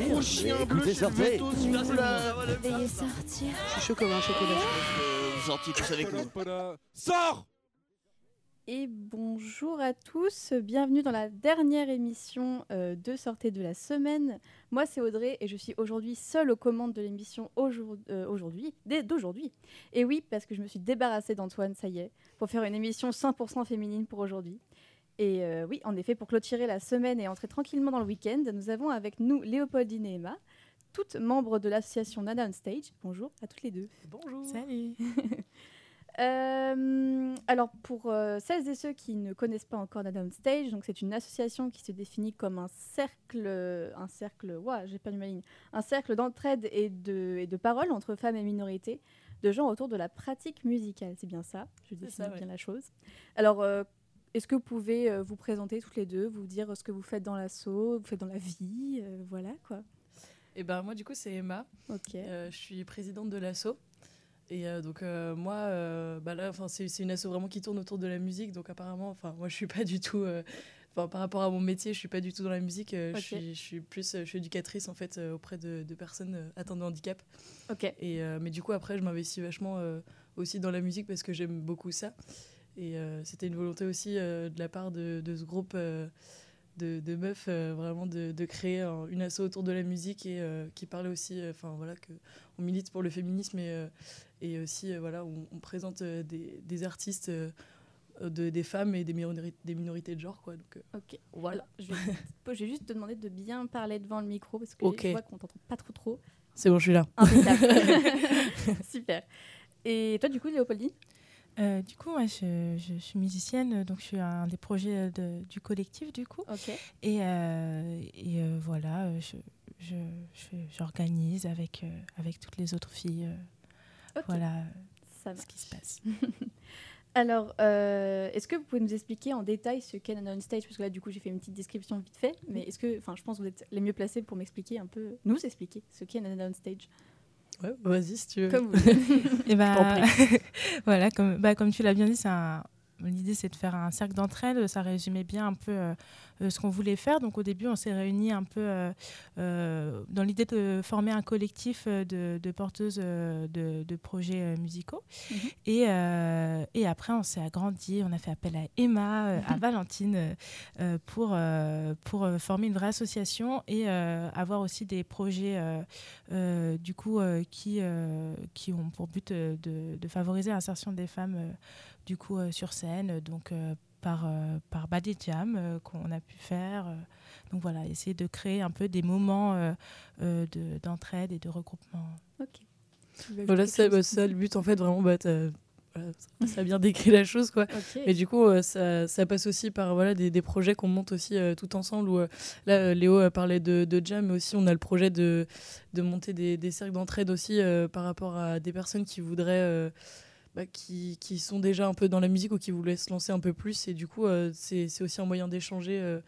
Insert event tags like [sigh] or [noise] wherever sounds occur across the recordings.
sortir. Gros chien bleu Écoutez, chez le sortez. veto, s'il vous plaît. Veuillez sortir. Je suis chaud comme un chocolat. Je pense que vous sortiez tous avec nous. Sors Et bonjour à tous, bienvenue dans la dernière émission euh, de Sortez de la semaine. Moi c'est Audrey et je suis aujourd'hui seule aux commandes de l'émission euh, aujourd'hui, dès- d'aujourd'hui. Et oui, parce que je me suis débarrassée d'Antoine, ça y est, pour faire une émission 100% féminine pour aujourd'hui. Et euh, oui, en effet, pour clôturer la semaine et entrer tranquillement dans le week-end, nous avons avec nous Léopoldine et Emma, toutes membres de l'association Nada on Stage. Bonjour à toutes les deux. Bonjour. Salut. [laughs] Euh, alors pour euh, celles et ceux qui ne connaissent pas encore Nada on Stage, donc c'est une association qui se définit comme un cercle, un cercle, ouah, j'ai perdu ma ligne, un cercle d'entraide et de, et de parole entre femmes et minorités, de gens autour de la pratique musicale. C'est bien ça, je définis ça, bien ouais. la chose. Alors euh, est-ce que vous pouvez euh, vous présenter toutes les deux, vous dire ce que vous faites dans l'assaut, vous faites dans la vie, euh, voilà quoi. Et ben moi du coup c'est Emma. Ok. Euh, je suis présidente de l'asso. Et euh, donc moi, bah là, enfin c'est c'est une asso vraiment qui tourne autour de la musique. Donc apparemment, enfin moi je suis pas du tout, enfin par rapport à mon métier, je suis pas du tout dans la musique. je, suis, je suis plus, je suis éducatrice en fait auprès de, de personnes atteintes de handicap. Ok. Et mais du coup après je m'investis vachement aussi dans la musique parce que j'aime beaucoup ça. Et euh, c'était une volonté aussi euh, de la part de, de ce groupe euh, de, de meufs vraiment de, de créer un- une asso autour de la musique et qui parlait aussi, enfin voilà que on milite pour le féminisme et, et aussi voilà on, on présente des, des artistes de, des femmes et des minorités, des minorités de genre quoi. Donc euh, Ok. voilà. Je, vais, [laughs] je vais juste te demander de bien parler devant le micro parce que Ok. je vois qu'on t'entend pas trop trop. C'est bon, je suis là. [laughs] [laughs] Super. Et toi, du coup, Léopoldine Euh, du coup, moi, je, je suis musicienne, donc je suis un des projets de- du collectif, du coup. Ok. Et, euh, et euh, voilà, euh, je, j'organise avec, euh, avec toutes les autres filles. euh, Ok. Voilà Ça ce qui se passe. [laughs] Alors, euh, est-ce que vous pouvez nous expliquer en détail ce qu'est Nana on Stage? Parce que là, du coup, j'ai fait une petite description vite fait. Mais est-ce que, enfin, je pense que vous êtes les mieux placés pour m'expliquer un peu, nous expliquer ce qu'est Nana on Stage? Ouais, vas-y si tu veux. Comme vous. Et [laughs] bah, t'en [laughs] voilà, comme, bah, comme tu l'as bien dit, c'est un- L'idée, c'est de faire un cercle d'entraide. Ça résumait bien un peu euh, euh, ce qu'on voulait faire. Donc, au début, on s'est réunis un peu euh, dans l'idée de former un collectif de, de porteuses de, de projets musicaux. Mhm. et, et après, on s'est agrandi. On a fait appel à Emma, à Valentine euh, euh, pour, pour former une vraie association et avoir aussi des projets du coup qui, qui ont pour but de, de favoriser l'insertion des femmes du coup euh, sur scène donc euh, par euh, par bas des jams euh, qu'on a pu faire donc voilà essayer de créer un peu des moments euh, euh, de- d'entraide et de regroupement ok. Voilà, c'est bah, c'est ça le but en fait, vraiment, bah, voilà, ça- a bien [laughs] décrit la chose quoi. Ok. Et du coup, euh, ça, ça passe aussi par voilà, des, des projets qu'on monte aussi euh, tout ensemble. Où, euh, là, Léo parlait de, de jam, mais aussi on a le projet de, de monter des, des cercles d'entraide aussi euh, par rapport à des personnes qui voudraient. Bah, qui, qui sont déjà un peu dans la musique ou qui voulaient se lancer un peu plus. Et du coup, euh, c'est aussi un moyen d'échanger euh,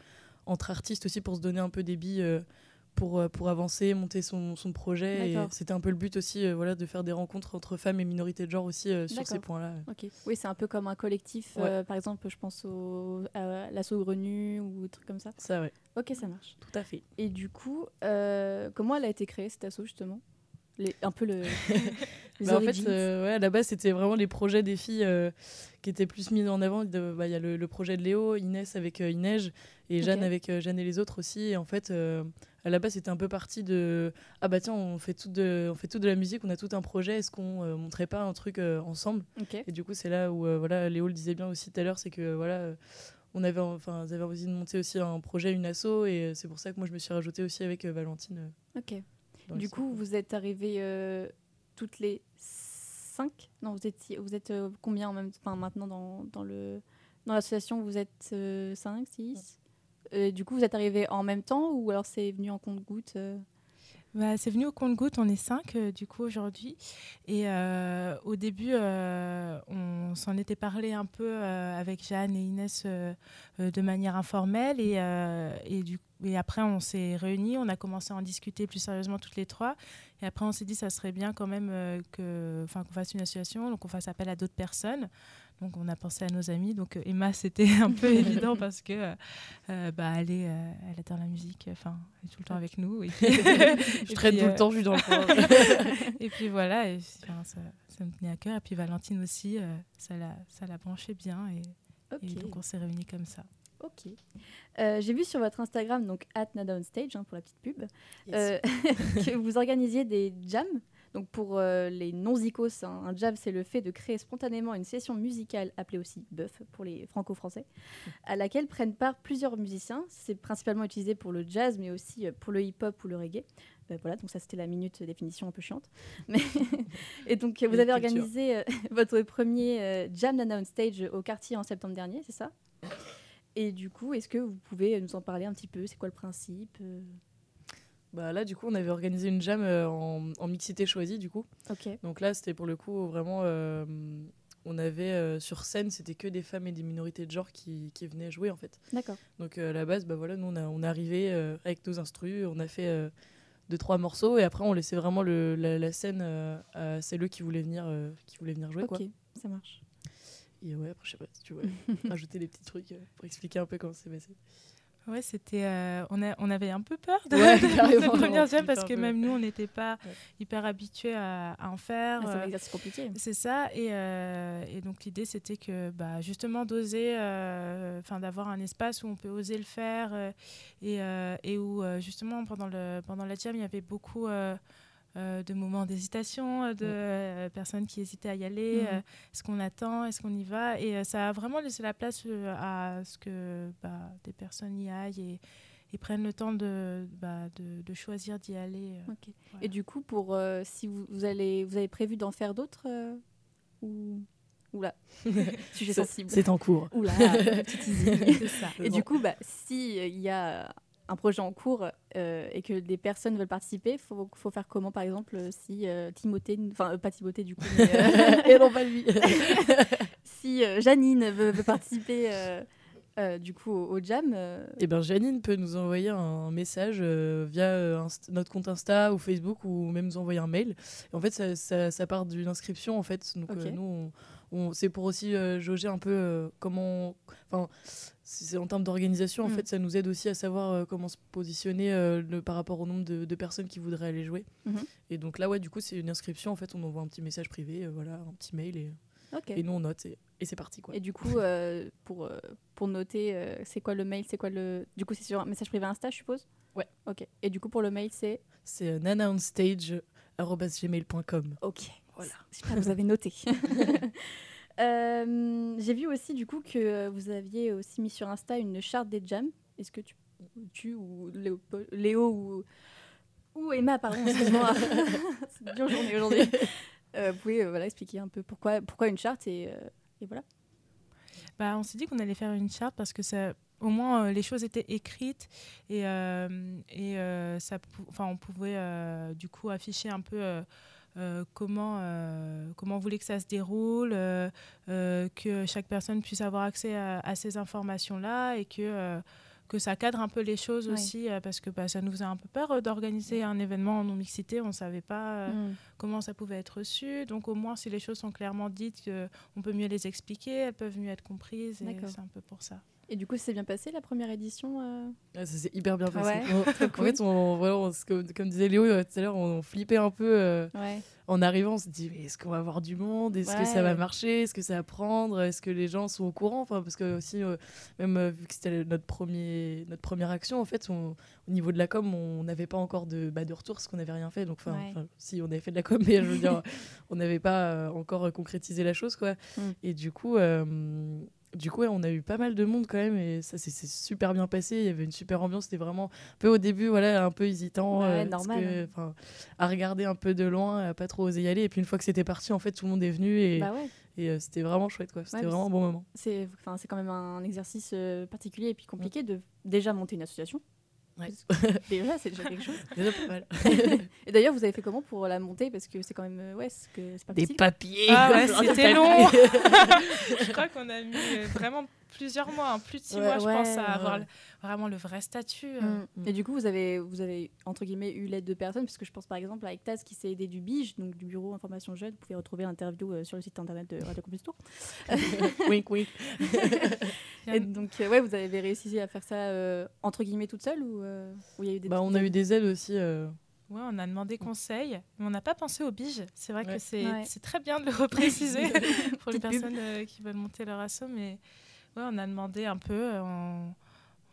entre artistes aussi pour se donner un peu des billes euh, pour, pour avancer, monter son, son projet. C'était un peu le but aussi euh, voilà, de faire des rencontres entre femmes et minorités de genre aussi euh, sur ces points-là. Ok. Oui, c'est un peu comme un collectif. Ouais. euh, par exemple, je pense au à l'assaut grenu ou des trucs comme ça. Ça, ouais, Ok, ça marche. tout à fait. Et du coup, comment elle a été créée cette asso justement? Les- Un peu le. [laughs] Bah, en fait, euh, ouais, à la base, c'était vraiment les projets des filles euh, qui étaient plus mis en avant. Bah, Il y a le, le projet de Léo, Inès avec euh, Inej et Jeanne avec euh, Jeanne et les autres aussi. Et en fait, à la base, c'était un peu parti de Ah bah tiens, on fait tout de, on fait tout de la musique, on a tout un projet, est-ce qu'on montrait pas un truc ensemble? Ok. Et du coup, c'est là où voilà, Léo le disait bien aussi tout à l'heure, c'est que voilà. on avait, enfin, ils avaient envie de monter aussi un projet, une asso, et c'est pour ça que moi je me suis rajoutée aussi avec euh, Valentine. euh, Ok. Du coup, vous êtes arrivées euh, toutes les cinq. Non, vous êtes, vous êtes euh, combien en même enfin, maintenant dans, dans le dans l'association Vous êtes euh, 5, 6 Du coup, vous êtes arrivés en même temps ou alors c'est venu en compte-goutte euh? Bah, c'est venu au compte-goutte, on est cinq euh, du coup aujourd'hui. Et euh, au début, euh, on s'en était parlé un peu avec Jeanne et Inès de manière informelle. Et, après, on s'est réunis, on a commencé à en discuter plus sérieusement toutes les trois. Et après, on s'est dit, ça serait bien quand même que, qu'on fasse une association, donc on fasse appel à d'autres personnes. Donc, on a pensé à nos amis. Donc, euh, Emma, c'était [laughs] un peu [laughs] évident parce que, euh, euh, bah, elle est, euh, elle dans la musique. Enfin, elle est tout le temps avec nous. Et [laughs] puis, Je traîne tout euh, le temps, je suis dans le coin. et puis voilà, et, enfin, ça, ça me tenait à cœur. Et puis Valentine aussi, euh, ça l'a, ça l'a branché bien. Et, donc, on s'est réunis comme ça. Ok. Euh, J'ai vu sur votre Instagram, donc at Stage hein, pour la petite pub, euh, que vous organisiez des jams. Donc pour euh, les non-zikos, hein, un jam, c'est le fait de créer spontanément une session musicale, appelée aussi bœuf pour les franco-français, à laquelle prennent part plusieurs musiciens. C'est principalement utilisé pour le jazz, mais aussi euh, pour le hip-hop ou le reggae. Euh, voilà, donc ça c'était la minute définition un peu chiante. [laughs] Mais et donc vous avez culture. organisé euh, [laughs] votre premier Jam Nana on Stage au quartier en septembre dernier, c'est ça? Et du coup, est-ce que vous pouvez nous en parler un petit peu? C'est quoi le principe Bah là, du coup, on avait organisé une jam euh, en, en mixité choisie, du coup. Ok, Donc là, c'était pour le coup vraiment. euh, on avait euh, sur scène, c'était que des femmes et des minorités de genre qui, qui venaient jouer en fait. d'accord. Donc à la base, bah voilà, nous on, a, on est arrivé avec nos instrus, on a fait deux trois morceaux et après on laissait vraiment le, la, la scène euh, à celles qui voulaient venir, euh, qui voulaient venir jouer Ok, quoi. ça marche. Et ouais, après je sais pas si tu veux [laughs] rajouter des petits trucs euh, pour expliquer un peu comment c'est passé. Ouais, c'était. euh, on, a, on avait un peu peur de, Ouais, [laughs] de première parce que peu. même nous, on n'était pas Ouais. hyper habitués à, à en faire. Ah, c'est un euh, exercice compliqué. C'est ça, et, euh, et donc l'idée c'était que bah, justement d'oser, euh, enfin d'avoir un espace où on peut oser le faire euh, et, euh, et où justement pendant, le, pendant la jam il y avait beaucoup euh, de moments d'hésitation, euh, de euh, personnes qui hésitaient à y aller, Mhm. euh, est-ce qu'on attend, est-ce qu'on y va, et ça a vraiment laissé la place à ce que bah, des personnes y aillent et, et prennent le temps de, bah, de, de choisir d'y aller. Voilà. Et du coup, pour si vous, vous allez, vous avez prévu d'en faire d'autres ou oula, [laughs] sujet sensible. C'est en cours. Oula, [laughs] petit teasing. C'est ça. Et du coup, bah, si euh, il y a un projet en cours euh, et que des personnes veulent participer, faut, faut faire comment, par exemple, euh, si euh, Timothée, enfin euh, pas Timothée du coup, mais, euh, [laughs] et non pas lui. [laughs] si euh, Janine veut, veut participer euh, euh, du coup au, au jam, euh, Et ben Janine peut nous envoyer un message euh, via euh, notre compte Insta ou Facebook ou même nous envoyer un mail. Et en fait, ça, ça- ça part d'une inscription en fait. Donc Ok. euh, nous, on- c'est pour aussi euh, jauger un peu euh, comment, enfin, c'est en termes d'organisation. En Mm. fait, ça nous aide aussi à savoir euh, comment se positionner le- par rapport au nombre de, de personnes qui voudraient aller jouer. Mhm. Et donc là, ouais, du coup, c'est une inscription. En fait, on envoie un petit message privé, voilà, un petit mail et, et nous on note et, et c'est parti quoi. Et du coup, euh, pour, euh, pour noter, euh, c'est quoi le mail C'est quoi le. Du coup, c'est sur un message privé Insta, je suppose? Ouais. Ok. Et du coup, pour le mail, c'est? C'est nanaonstage@gmail.com. Ok. Voilà. Super, vous avez noté. [laughs] Euh, J'ai vu aussi, du coup, que vous aviez aussi mis sur Insta une charte des jams. Est-ce que tu, tu ou Léo, Léo ou, ou Emma, pardon, excuse-moi. [laughs] C'est une dure journée aujourd'hui. Euh, vous pouvez euh, voilà, expliquer un peu pourquoi, pourquoi une charte et, euh, et voilà. Bah, on s'est dit qu'on allait faire une charte parce que ça, au moins euh, les choses étaient écrites et, euh, et euh, ça, pou- enfin, on pouvait euh, du coup afficher un peu euh, comment, euh, comment on voulait que ça se déroule, euh, euh, que chaque personne puisse avoir accès à, à ces informations-là et que, que ça cadre un peu les choses Oui. aussi parce que bah, ça nous faisait un peu peur d'organiser un événement en non-mixité. On ne savait pas Mm. comment ça pouvait être reçu. Donc au moins, si les choses sont clairement dites, on peut mieux les expliquer, elles peuvent mieux être comprises. Et c'est un peu pour ça. Et du coup, c'est bien passé la première édition euh Ah, ça s'est hyper bien passé. ouais, On- en fait, on, voilà, on- comme, comme disait Léo euh, tout à l'heure, on flippait un peu euh, Ouais. en arrivant. On se dit, est-ce qu'on va avoir du monde? Est-ce que ça va marcher? Est-ce que ça va prendre? Est-ce que les gens sont au courant? Enfin, Parce que aussi, euh, même vu que c'était notre, premier, notre première action, en fait, on- au niveau de la com, on n'avait pas encore de, bah, de retour parce qu'on n'avait rien fait. Donc, enfin, si on avait fait de la com, [laughs] mais je veux dire, on n'avait pas encore concrétisé la chose, quoi. Mm. Et du coup. Du coup, ouais, on a eu pas mal de monde quand même et ça s'est super bien passé. Il y avait une super ambiance. C'était vraiment un peu au début, voilà, un peu hésitant, Ouais, euh, normal, que, à regarder un peu de loin, à pas trop oser y aller. Et puis une fois que c'était parti, en fait, tout le monde est venu et, Bah ouais. et, euh, c'était vraiment chouette, quoi. C'était vraiment un bon moment. C'est quand même un exercice euh, particulier et puis compliqué de déjà monter une association. Ouais. [laughs] Déjà, c'est déjà quelque chose. [laughs] Déjà pas mal. [laughs] et d'ailleurs, vous avez fait comment pour la monter? Parce que c'est quand même. euh, Ouais, c'est que c'est pas Des facile. papiers. Ah ouais, c'était long. Je crois qu'on a mis euh, vraiment plusieurs mois, hein, plus de six Ouais, mois, je ouais, pense, à avoir le- vraiment le vrai statut. euh. Mm. Mm. Et du coup, vous avez, vous avez, entre guillemets, eu l'aide de personnes, puisque je pense par exemple à Ectaz qui s'est aidé du BIGE, donc du Bureau Information Jeune. Vous pouvez retrouver l'interview euh, sur le site internet de Radio Campus Tour. [laughs] wink, wink. [laughs] Et donc, euh, ouais, vous avez réussi à faire ça euh, entre guillemets toute seule ou euh, il y a eu des Bah, on a eu des aides aussi. euh, Ouais, on a demandé conseil, mais on n'a pas pensé au bige. C'est vrai Ouais. que c'est Ouais. très bien de le repréciser [laughs] pour les personnes euh, qui veulent monter leur asso, mais ouais, on a demandé un peu, euh, on,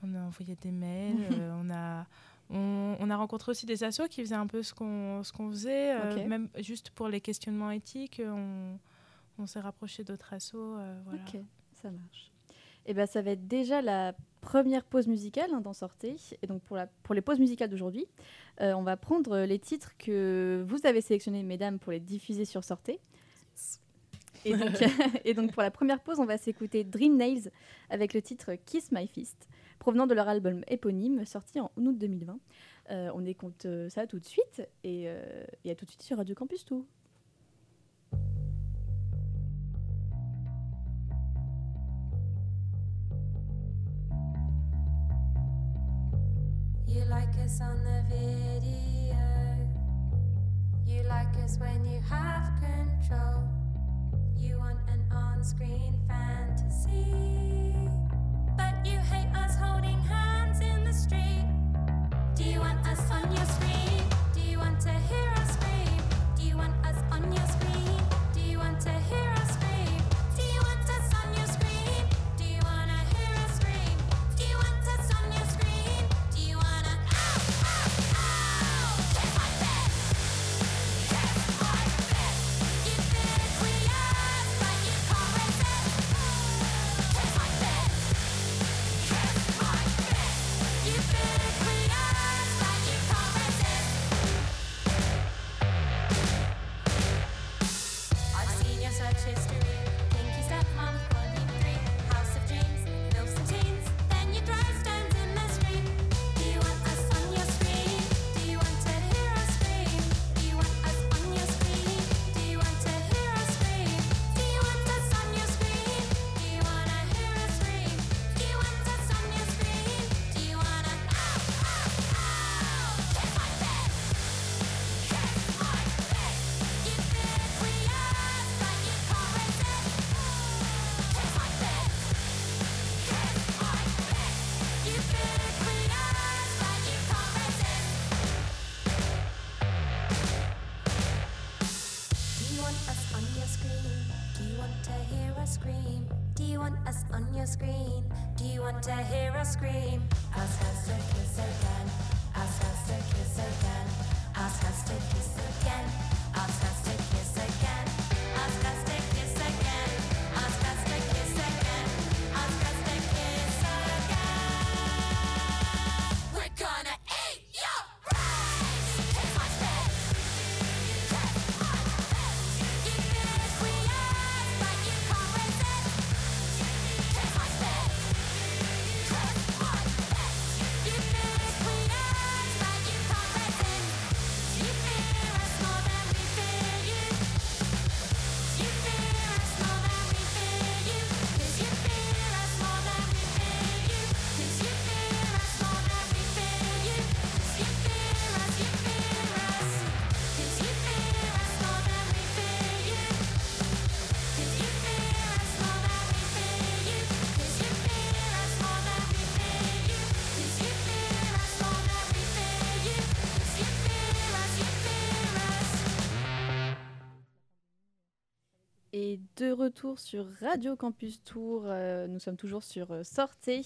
on a envoyé des mails, [laughs] euh, on a on, on a rencontré aussi des assos qui faisaient un peu ce qu'on ce qu'on faisait, euh, même juste pour les questionnements éthiques, on, on s'est rapproché d'autres assos, euh, voilà. Ok, ça marche. Et ben, ça va être déjà la première pause musicale hein, d'en sortir. Et donc pour, la, pour les pauses musicales d'aujourd'hui, euh, on va prendre les titres que vous avez sélectionnés, mesdames, pour les diffuser sur Sortez. Et donc, [laughs] [laughs] et donc pour la première pause, on va s'écouter Dream Nails avec le titre Kiss My Fist, provenant de leur album éponyme sorti en août 2020. Euh, on écoute euh, ça tout de suite et, euh, et à tout de suite sur Radio Campus Tour. You like us on the video. You like us when you have control. Do you want an on screen fantasy? But you hate us holding hands in the street. Do you want us on your screen? Do you want to hear retour sur Radio Campus Tour, euh, nous sommes toujours sur euh, Sortez.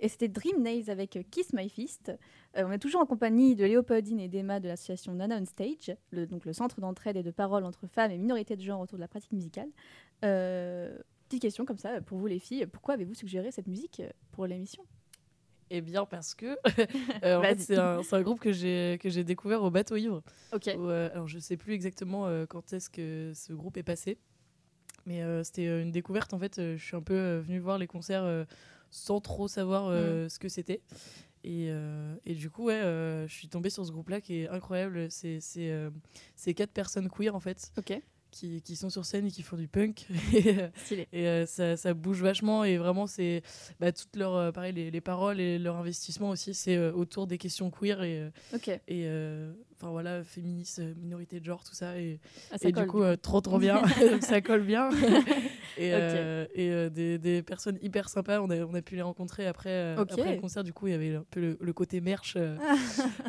Et c'était Dream Nails avec euh, Kiss My Fist. Euh, on est toujours en compagnie de Léopoldine et d'Emma de l'association Nana on Stage, le, donc le centre d'entraide et de parole entre femmes et minorités de genre autour de la pratique musicale. Petite question comme ça, pour vous les filles, pourquoi avez-vous suggéré cette musique pour l'émission? Eh bien, parce que [laughs] euh, en [laughs] fait, Vas-y. c'est un, groupe que j'ai que j'ai découvert au bateau ivre. Ok. où, euh, alors, je sais plus exactement euh, quand est-ce que ce groupe est passé, mais euh, c'était euh, une découverte. En fait, euh, je suis un peu euh, venue voir les concerts sans trop savoir euh, ce que c'était. Et, et du coup, ouais, je suis tombée sur ce groupe-là qui est incroyable. C'est quatre personnes queer en fait Ok. Qui, qui sont sur scène et qui font du punk. [laughs] et euh, euh, ça, ça bouge vachement et vraiment c'est bah, toutes leurs euh, pareil les, les paroles et leur investissement aussi c'est euh, autour des questions queer et et enfin voilà féministes euh, minorité de genre tout ça et, Ah, ça et colle, du coup. trop trop bien. [laughs] [laughs] Ça colle bien. Et, et des, des personnes hyper sympas on a, on a pu les rencontrer après, euh, Ok. après le concert. Du coup il y avait un peu le, le côté merch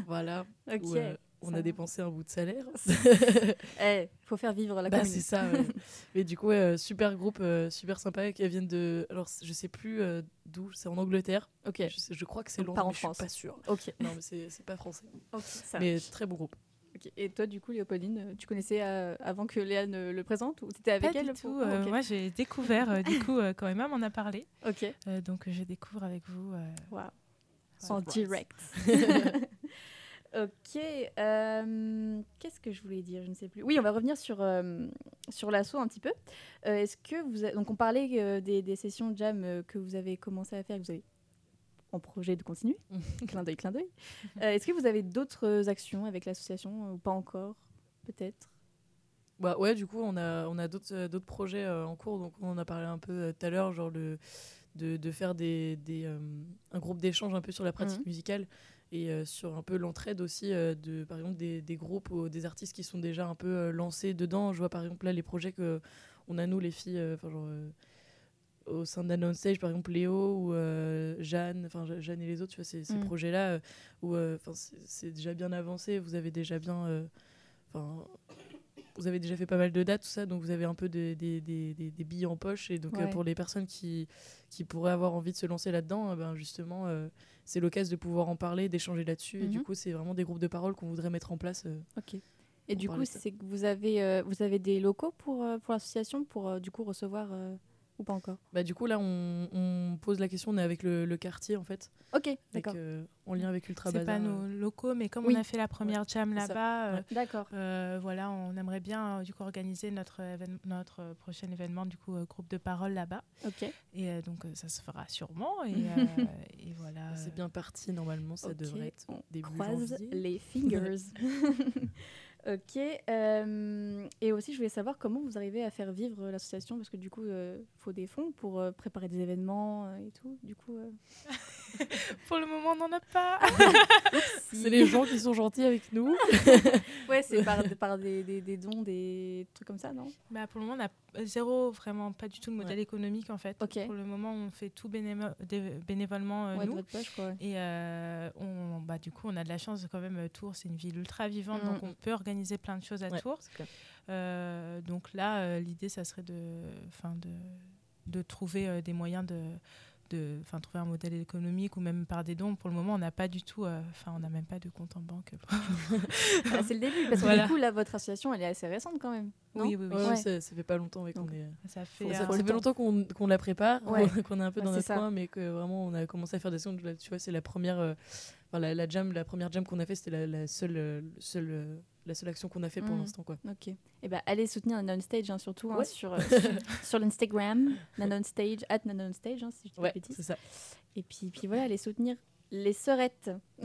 voilà. Où, on ça a dépensé un bout de salaire [laughs] [laughs] Eh, faut faire vivre la bah, c'est ça. ouais. [laughs] Mais du coup, ouais, euh, super groupe, euh, super sympa. Qui viennent de. Alors, je sais plus euh, d'où. C'est en Angleterre. Ok. Je, sais- je crois que c'est Londres, pas en mais je suis France. pas sûre. Ok. Non, mais c'est c'est pas français. Ok, ça mais très bon groupe. Ok. Et toi, du coup, Léopoldine, tu connaissais euh, avant que Léa ne le présente ou tu étais avec Pas elle du pour- tout. Ah, euh, ok. Moi, j'ai découvert, euh, du coup, euh, quand Emma m'en a parlé. Ok. Euh, donc, je découvre avec vous. Surprise. En direct. Ok. euh, Qu'est-ce que je voulais dire? Je ne sais plus. Oui, on va revenir sur, euh, sur l'assaut un petit peu. Euh, Est-ce que vous. a- Donc, on parlait euh, des, des sessions de jam que vous avez commencé à faire, que vous avez en projet de continuer. [laughs] clin d'œil, clin d'œil. Est-ce que vous avez d'autres actions avec l'association ou pas encore Peut-être? Bah ouais, du coup, on a, on a d'autres projets en cours. Donc, on en a parlé un peu tout à l'heure, genre le, de, de faire des, des, euh, un groupe d'échange un peu sur la pratique Mhm. musicale et euh, sur un peu l'entraide aussi, euh, de, par exemple, des, des groupes ou des artistes qui sont déjà un peu euh, lancés dedans. Je vois par exemple là les projets que on a, nous, les filles, genre. au sein d'Unknown Stage, par exemple Léo ou euh, Jeanne, enfin Je- Jeanne et les autres, tu vois, ces, ces Mm. projets-là euh, où euh, c'est déjà bien avancé, vous avez déjà bien, enfin, vous avez déjà fait pas mal de dates, tout ça, donc vous avez un peu des, des, des, des- des billes en poche. Et donc, Ouais. pour les personnes qui, qui pourraient avoir envie de se lancer là-dedans, ben, justement, c'est l'occasion de pouvoir en parler, d'échanger là-dessus. Et du Mhm. coup, c'est vraiment des groupes de parole qu'on voudrait mettre en place. euh. Ok. Et du coup, c'est que vous avez, euh, vous avez des locaux pour, euh, pour l'association pour du coup recevoir ou pas encore? Bah, du coup, là, on, on pose la question, on est avec le, le quartier, en fait, Ok, d'accord. euh, en lien avec Ultra C'est Bazar. pas euh. nos locaux, mais comme Oui. on a fait la première jam c'est là-bas, euh, Ouais. D'accord. euh, voilà, on aimerait bien euh, du coup organiser notre, notre euh, prochain événement, du coup, euh, groupe de parole là-bas. Ok. Et euh, donc, euh, ça se fera sûrement. Et, [laughs] euh, et voilà. C'est bien parti, normalement, ça devrait être on début croise janvier. les fingers. [laughs] [laughs] ok. euh, et aussi, je voulais savoir comment vous arrivez à faire vivre l'association parce que du coup, il faut des fonds pour euh, préparer des événements euh, et tout. Du coup, euh, [laughs] Pour le moment, on n'en a pas. [laughs] C'est les gens qui sont gentils avec nous. [laughs] ouais, c'est par, par des, des- des dons, des trucs comme ça, non? Bah, pour le moment, on a zéro, vraiment pas du tout de modèle Ouais. économique en fait. Pour le moment, on fait tout bénévo- bénévolement euh, Ouais, de nous. votre poche, quoi. ouais. Et euh, on, bah, du coup, on a de la chance quand même. euh, Tours, c'est une ville ultra vivante, Mm. donc on peut organiser plein de choses à Ouais, Tours. Euh, donc là, euh, l'idée, ça serait de, enfin, de, de trouver euh, des moyens de, de, enfin, trouver un modèle économique ou même par des dons. Pour le moment, on n'a pas du tout, euh, enfin, on n'a même pas de compte en banque. [laughs] Ah, c'est le début parce que Voilà. du coup, là, votre association, elle est assez récente quand même. non? Oui, oui, oui. Ouais, Ouais. Ça, ça fait pas longtemps qu'on est. Ça fait. Ça, ça longtemps qu'on qu'on la prépare, Ouais. [laughs] qu'on est un peu dans notre ça. coin, mais que vraiment on a commencé à faire des sons. Tu vois, c'est la première, euh, enfin, la, la jam, la première jam qu'on a fait, c'était la, la seule, euh, le seul, euh, la seule action qu'on a fait pour Mhm. l'instant, quoi. Ok. Et ben, allez soutenir Nanon Stage, hein, surtout hein, sur, euh, sur, [laughs] sur l'Instagram, Nanon Stage, at Nanon Stage, hein, si je dis pas de Ouais, c'est ça. Et puis, puis voilà, allez soutenir les sœurettes. [laughs]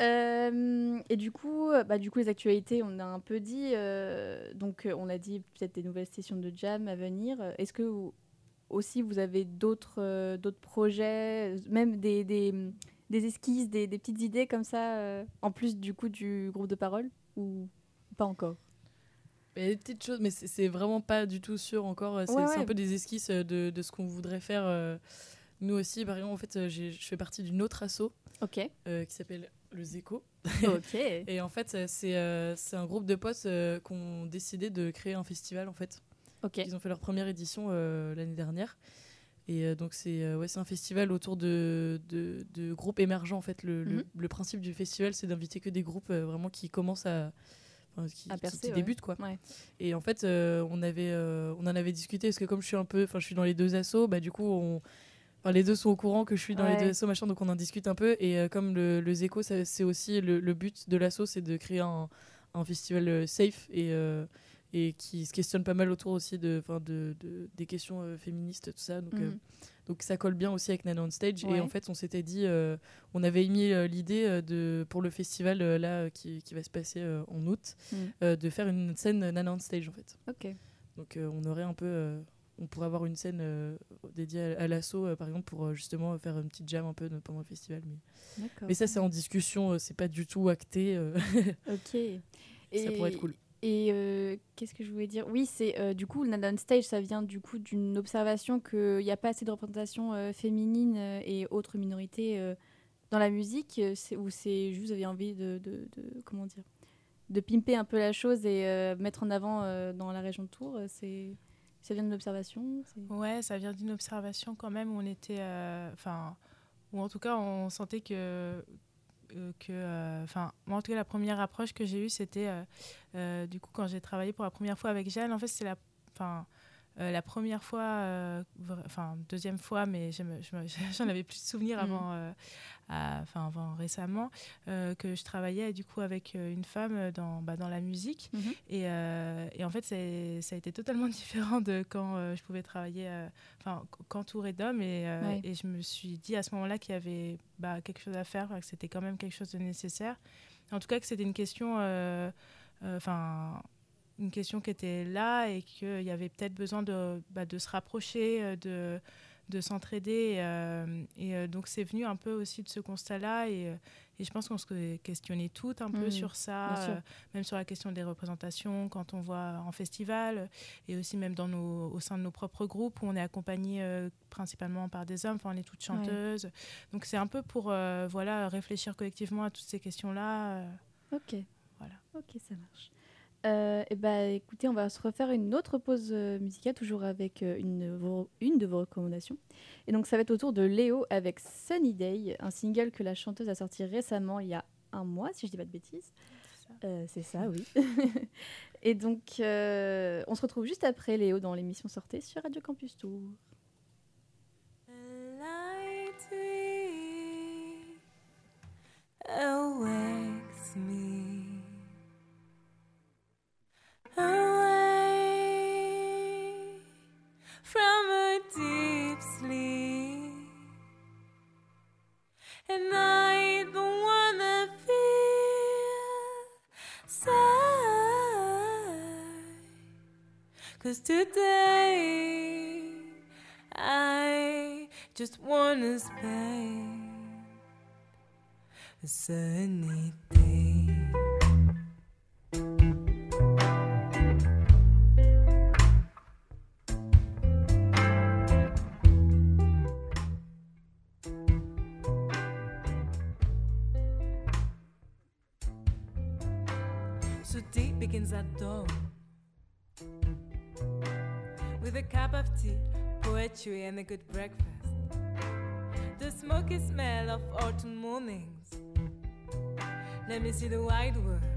Euh, et du coup, euh, bah, du coup, les actualités, on a un peu dit. euh, donc, on a dit peut-être des nouvelles sessions de jam à venir. Est-ce que vous- aussi vous avez d'autres euh, d'autres projets, même des, des, des esquisses, des, des petites idées comme ça, en plus du coup du groupe de parole? Ou pas encore? Il y a des petites choses, mais c'est- vraiment pas du tout sûr encore. C'est Ouais, c'est ouais. un peu des esquisses euh, de, de ce qu'on voudrait faire. euh, Nous aussi, par exemple, en fait, euh, je fais partie d'une autre asso euh, qui s'appelle le Zéco. [laughs] Et en fait, c'est euh, un groupe de potes euh, qui ont décidé de créer un festival, en fait. Ils ont fait leur première édition l'année dernière. Et euh, donc, c'est euh, ouais, un festival autour de, de, de groupes émergents. En fait, le, le- Mhm. le principe du festival, c'est d'inviter que des groupes euh, vraiment qui commencent à. enfin, qui, À qui- percer, qui ouais. débutent, quoi. Ouais. Et en fait, euh, on, avait, euh, on en avait discuté parce que, comme je suis un peu. Enfin, je suis dans les deux assos, bah, du coup, on. Enfin, les deux sont au courant que je suis dans les Ouais. deux assos, machin, donc on en discute un peu. Et euh, comme le, le Zéco, c'est aussi le, le but de l'asso, c'est de créer un, un festival safe et, et qui se questionne pas mal autour aussi de, 'fin, de, de- des questions euh, féministes, tout ça. Donc, euh, Mhm. donc ça colle bien aussi avec Nana on Stage. Ouais. Et en fait, on s'était dit, euh, on avait émis euh, l'idée euh, de pour le festival euh, là euh, qui, qui va se passer euh, en août, Mhm. euh, de faire une scène Nana on Stage en fait. Ok. Donc euh, on aurait un peu, euh, on pourrait avoir une scène euh, dédiée à, à l'assaut euh, par exemple pour euh, justement faire une petite jam un peu pendant le festival. Mais, mais ça c'est en discussion, euh, c'est pas du tout acté. euh, Ok. Et, [laughs] ça pourrait être cool. Et euh, qu'est-ce que je voulais dire? Oui, c'est euh, du coup, le Stage, ça vient du coup d'une observation qu'il n'y a pas assez de représentation euh, féminine euh, et autres minorités dans la musique, euh, c'est- juste vous avez envie de, de, comment dire, de pimper un peu la chose et mettre en avant dans la région de Tours. C'est ça vient d'une observation. Ouais, ça vient d'une observation quand même où on était, enfin, ou en tout cas on sentait que, que, enfin, moi en tout cas la première approche que j'ai eue c'était, euh, euh, du coup quand j'ai travaillé pour la première fois avec Jeanne, en fait c'est la, enfin. Euh, la première fois, euh, enfin deuxième fois, mais [laughs] j'en avais plus de souvenirs Mhm. avant, euh, à- enfin avant récemment, que je travaillais du coup avec une femme dans, bah, dans la musique. Mhm. Et, et en fait, ça a été totalement [laughs] différent de quand je pouvais travailler, enfin, qu- qu'entourée d'hommes. Et, Ouais. et je me suis dit à ce moment-là qu'il y avait bah, quelque chose à faire, que c'était quand même quelque chose de nécessaire. En tout cas, que c'était une question, enfin, une question qui était là et qu'il y avait peut-être besoin de, bah, de se rapprocher, euh, de de s'entraider euh, et euh, donc c'est venu un peu aussi de ce constat là et, et je pense qu'on se questionnait toutes un peu Mhm, sur ça euh, même sur la question des représentations quand on voit en festival et aussi même dans nos, au sein de nos propres groupes où on est accompagné euh, principalement par des hommes, enfin on est toutes Ouais. chanteuses. Donc c'est un peu pour voilà, réfléchir collectivement à toutes ces questions-là. Ok. Voilà. Ok, ça marche. Euh, et bah, écoutez, on va se refaire une autre pause euh, musicale, toujours avec euh, une, de vos- une de vos recommandations. Et donc, ça va être autour de Léo avec Sunny Day, un single que la chanteuse a sorti récemment, il y a un mois, si je dis pas de bêtises. Euh, C'est ça, oui. [laughs] et donc, euh, on se retrouve juste après Léo dans l'émission Sortez sur Radio Campus Tour. awakes me away from a deep sleep, and I don't wanna feel sad. Cause today I just wanna spend a sunny. Poetry, and a good breakfast. The smoky smell of autumn mornings. Let me see the wide world.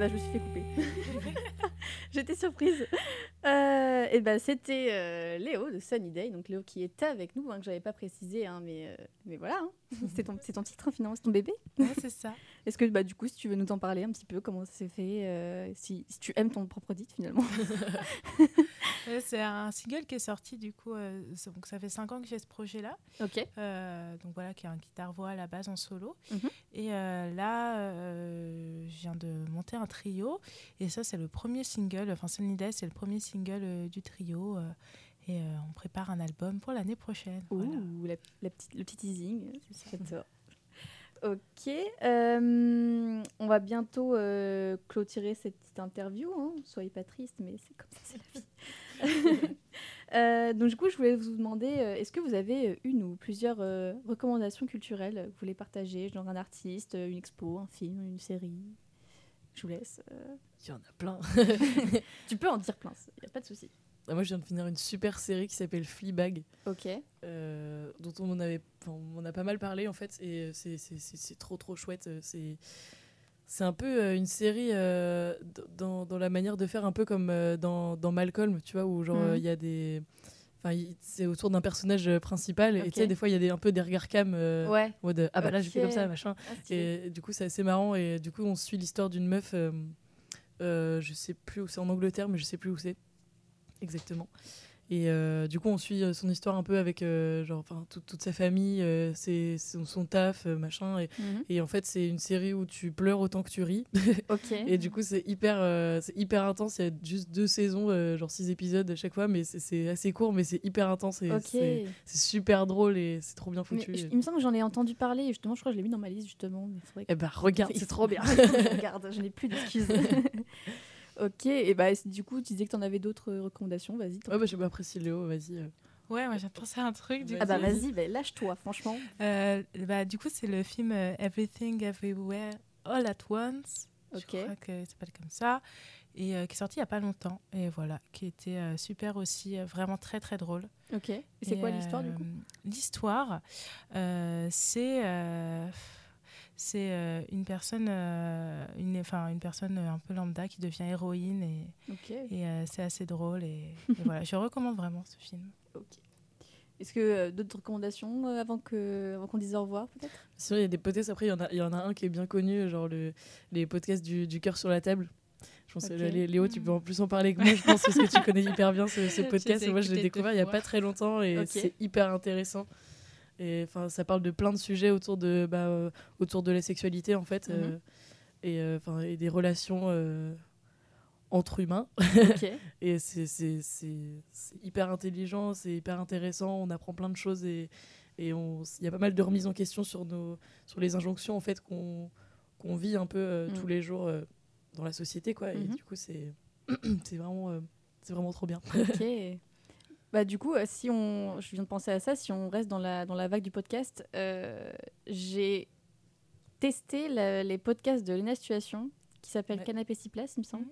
Ah, ben je me suis fait couper. [laughs] J'étais surprise. Ben c'était euh, Léo de Sunny Day, donc Léo qui était avec nous, hein, que j'avais pas précisé, hein, mais, euh, mais voilà, hein. [laughs] c'est ton, titre hein, finalement, c'est ton bébé. Ouais, c'est ça. [laughs] Est-ce que bah, du coup, si tu veux nous en parler un petit peu, comment ça s'est fait, euh, si, si tu aimes ton propre titre finalement. [laughs] Ouais, c'est un single qui est sorti du coup. euh, donc ça fait 5 ans que j'ai ce projet-là. ok. Euh, donc voilà, qui est un guitare-voix à la base en solo. Mhm. Et là, je viens de monter un trio. Et ça, c'est le premier single. Enfin, Sunny Day, c'est le premier single du trio. Euh, et euh, on prépare un album pour l'année prochaine. Ouh, Voilà. la, la petite, le petit teasing. J'adore. Ok, euh, on va bientôt euh, clôturer cette petite interview. Hein. Soyez pas triste, mais c'est comme ça, c'est la vie. [laughs] Euh, donc du coup, je voulais vous demander, euh, est-ce que vous avez euh, une ou plusieurs euh, recommandations culturelles que vous voulez partager, genre un artiste, euh, une expo, un film, une série? Je vous laisse. euh. Il y en a plein. [laughs] Tu peux en dire plein, il n'y a pas de souci. Ah, Moi, je viens de finir une super série qui s'appelle Fleabag, Ok, euh, dont on en avait, on a pas mal parlé en fait, et euh, c'est- c'est c'est- c'est trop trop chouette. euh, C'est c'est un peu une série euh, dans, dans la manière de faire, un peu comme dans, dans Malcolm, tu vois, où genre Mhm. il y a des, enfin c'est autour d'un personnage principal, et tu sais des fois il y a des, un peu des regards cam, euh, ouais. mode ah bah là j'ai fait comme ça machin. Ah. Et du coup, c'est assez marrant. Et du coup, on suit l'histoire d'une meuf. euh, euh, je sais plus où c'est en Angleterre, mais je sais plus où c'est exactement. Et euh, du coup, on suit euh, son histoire un peu avec euh, genre, toute, toute sa famille, euh, ses- son, son taf, machin. Et, Mhm. et en fait, c'est une série où tu pleures autant que tu ris. [laughs] Et du coup, c'est hyper, c'est hyper intense. Il y a juste deux saisons, genre six épisodes à chaque fois, mais c'est- c'est assez court, mais c'est hyper intense. Et c'est super drôle et c'est trop bien Mais foutu. il me semble que j'en ai entendu parler, et justement, je crois que je l'ai mis dans ma liste, justement. Mais que- Eh ben, regarde, [laughs] c'est trop bien. regarde, je n'ai plus d'excuses. [laughs] ok, et bah du coup, tu disais que tu en avais d'autres recommandations, vas-y. Ouais, bah, j'ai pas apprécié Léo, vas-y. euh. Ouais, moi j'ai pensé à un truc. Du ah bah coup. vas-y, bah, lâche-toi, franchement. Euh, bah, du coup, c'est le film euh, Everything Everywhere All at Once. Ok. Je crois que ça s'appelle comme ça. Et euh, qui est sorti il n'y a pas longtemps. Et voilà, qui était euh, super aussi, euh, vraiment très très drôle. Ok. Et c'est quoi l'histoire du coup euh, L'histoire, euh, c'est euh, c'est euh, une personne, euh, une, enfin une personne euh, un peu lambda qui devient héroïne et, et euh, c'est assez drôle et, et [laughs] voilà, je recommande vraiment ce film. Est-ce que euh, d'autres recommandations euh, avant que avant qu'on dise au revoir peut-être? Sinon, il y a des podcasts. Après, il y, en a- il y en a un qui est bien connu, genre le, les podcasts du, du cœur sur la table. Je pense Ok. que Lé- Léo, tu peux en plus en parler que moi, je pense, parce que tu connais [laughs] hyper bien ce, ce podcast. moi, je l'ai découvert il n'y a pas très longtemps et c'est hyper intéressant. Et enfin, ça parle de plein de sujets autour de, bah, euh, autour de la sexualité, en fait, Mhm. euh, et, euh, enfin, et des relations entre humains. [laughs] Et c'est- hyper intelligent, c'est hyper intéressant, on apprend plein de choses et et on- il y a pas mal de remises en question sur, nos, sur les injonctions en fait, qu'on qu'on vit un peu euh, Mm. tous les jours dans la société. Quoi, Et Mhm. du coup, c'est [clears throat] c'est vraiment, c'est vraiment trop bien. [laughs] Ok. Bah du coup, euh, si on, je viens de penser à ça, si on reste dans la dans la vague du podcast, euh, j'ai testé la- les podcasts de Lena Situation qui s'appelle Ouais. Canapé 6 places, il me semble.